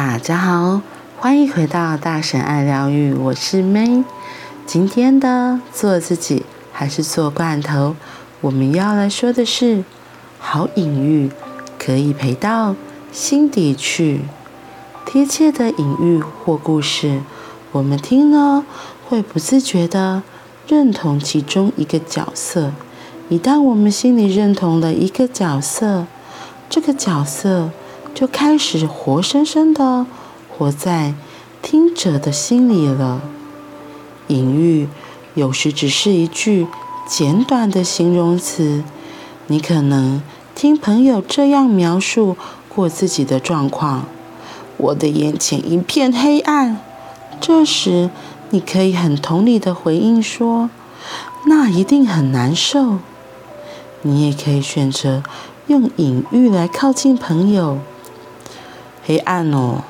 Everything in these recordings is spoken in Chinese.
大家好，欢迎回到大神爱疗愈，我是 May。今天的做自己还是做罐头，我们要来说的是好隐喻可以陪到心底去。贴切的隐喻或故事，我们听了会不自觉地认同其中一个角色。一旦我们心里认同了一个角色，这个角色就开始活生生的活在听者的心里了。隐喻有时只是一句简短的形容词，你可能听朋友这样描述过自己的状况：我的眼前一片黑暗。这时，你可以很同理的回应说：“那一定很难受。”你也可以选择用隐喻来靠近朋友。黑暗哦，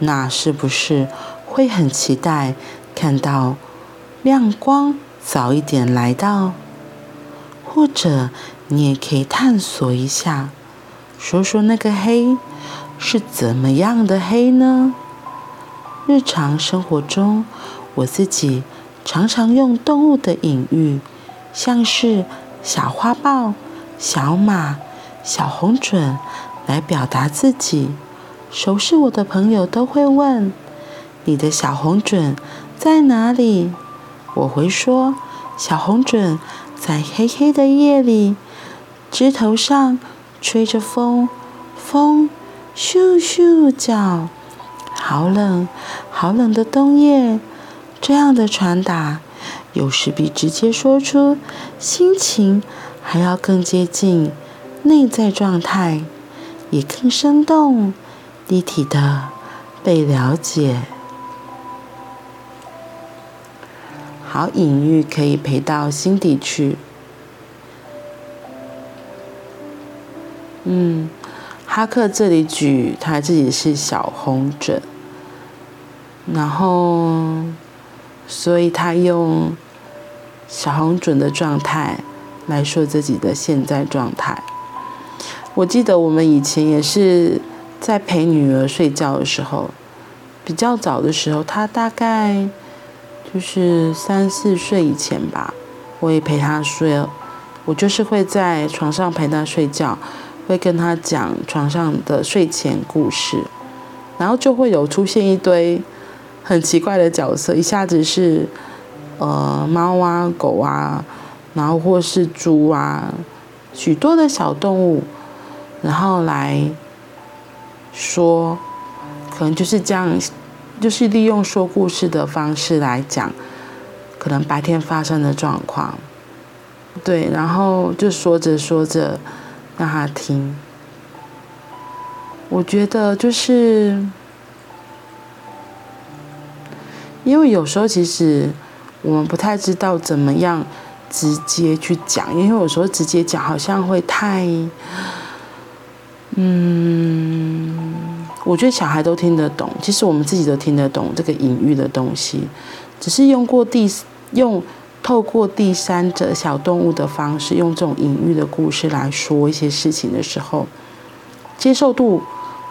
那是不是会很期待看到亮光早一点来到？或者你也可以探索一下，说说那个黑是怎么样的黑呢？日常生活中，我自己常常用动物的隐喻，像是。小花豹、小马、小红准来表达自己。熟悉我的朋友都会问：“你的小红准在哪里？”我会说：“小红准在黑黑的夜里，枝头上吹着风，风咻咻叫，好冷，好冷的冬夜。”这样的传达。有时比直接说出心情还要更接近内在状态，也更生动、立体的被了解。好隐喻可以陪到心底去。嗯，哈克这里举他自己是小红隼，然后。所以他用小红隼的状态来说自己的现在状态。我记得我们以前也是在陪女儿睡觉的时候，比较早的时候，她大概就是三四岁以前吧，我也陪她睡。我就是会在床上陪她睡觉，会跟她讲床上的睡前故事，然后就会有出现一堆。很奇怪的角色，一下子是，呃，猫啊、狗啊，然后或是猪啊，许多的小动物，然后来说，可能就是这样，就是利用说故事的方式来讲，可能白天发生的状况，对，然后就说着说着让他听，我觉得就是。因为有时候其实我们不太知道怎么样直接去讲，因为有时候直接讲好像会太，嗯，我觉得小孩都听得懂，其实我们自己都听得懂这个隐喻的东西，只是用过第用透过第三者小动物的方式，用这种隐喻的故事来说一些事情的时候，接受度，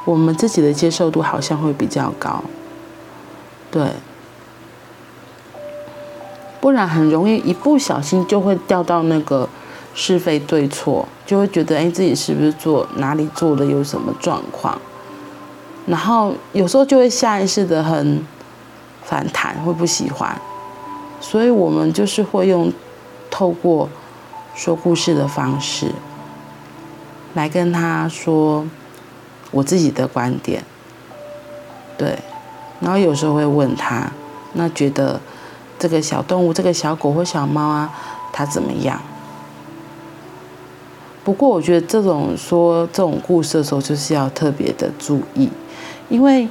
我们自己的接受度好像会比较高，对。不然很容易一不小心就会掉到那个是非对错，就会觉得哎，自己是不是做哪里做的有什么状况，然后有时候就会下意识的很反弹，会不喜欢，所以我们就是会用透过说故事的方式来跟他说我自己的观点，对，然后有时候会问他，那觉得。这个小动物，这个小狗或小猫啊，它怎么样？不过我觉得这种说这种故事的时候，就是要特别的注意，因为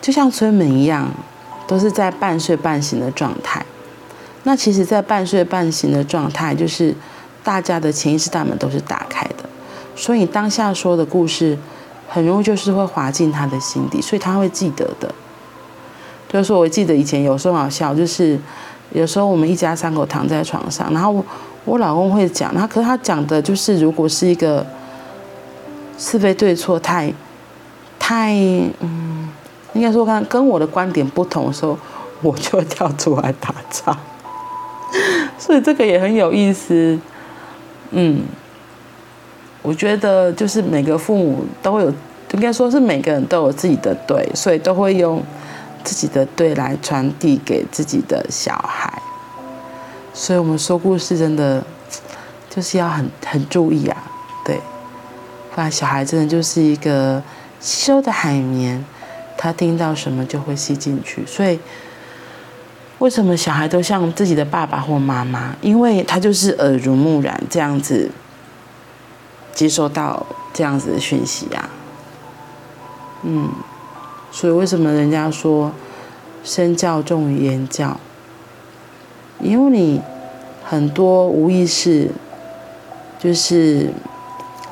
就像催眠一样，都是在半睡半醒的状态。那其实，在半睡半醒的状态，就是大家的潜意识大门都是打开的，所以当下说的故事，很容易就是会滑进他的心底，所以他会记得的。就是说，我记得以前有时候好笑，就是有时候我们一家三口躺在床上，然后我，老公会讲，他可是他讲的就是，如果是一个是非对错太太嗯应该说看跟我的观点不同的时候，我就会跳出来打岔。所以这个也很有意思。嗯，我觉得就是每个父母都会有，应该说是每个人都有自己的对，所以都会用自己的对来传递给自己的小孩。所以我们说故事真的就是要很很注意啊，对，不然小孩真的就是一个吸收的海绵，他听到什么就会吸进去。所以为什么小孩都像自己的爸爸或妈妈？因为他就是耳濡目染这样子接收到这样子的讯息啊。嗯，所以为什么人家说身教重于言教？因为你很多无意识，就是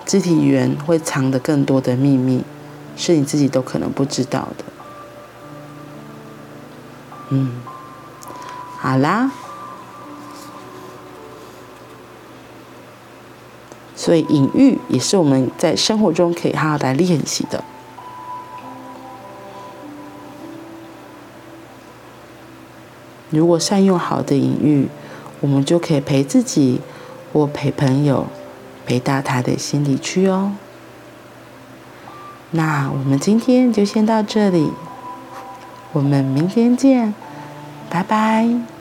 肢体语言会藏的更多的秘密，是你自己都可能不知道的。嗯，好啦，所以隐喻也是我们在生活中可以好好来练习的。如果善用好的隐喻，我们就可以陪自己，或陪朋友，陪到他的心里去哦。那我们今天就先到这里，我们明天见，拜拜。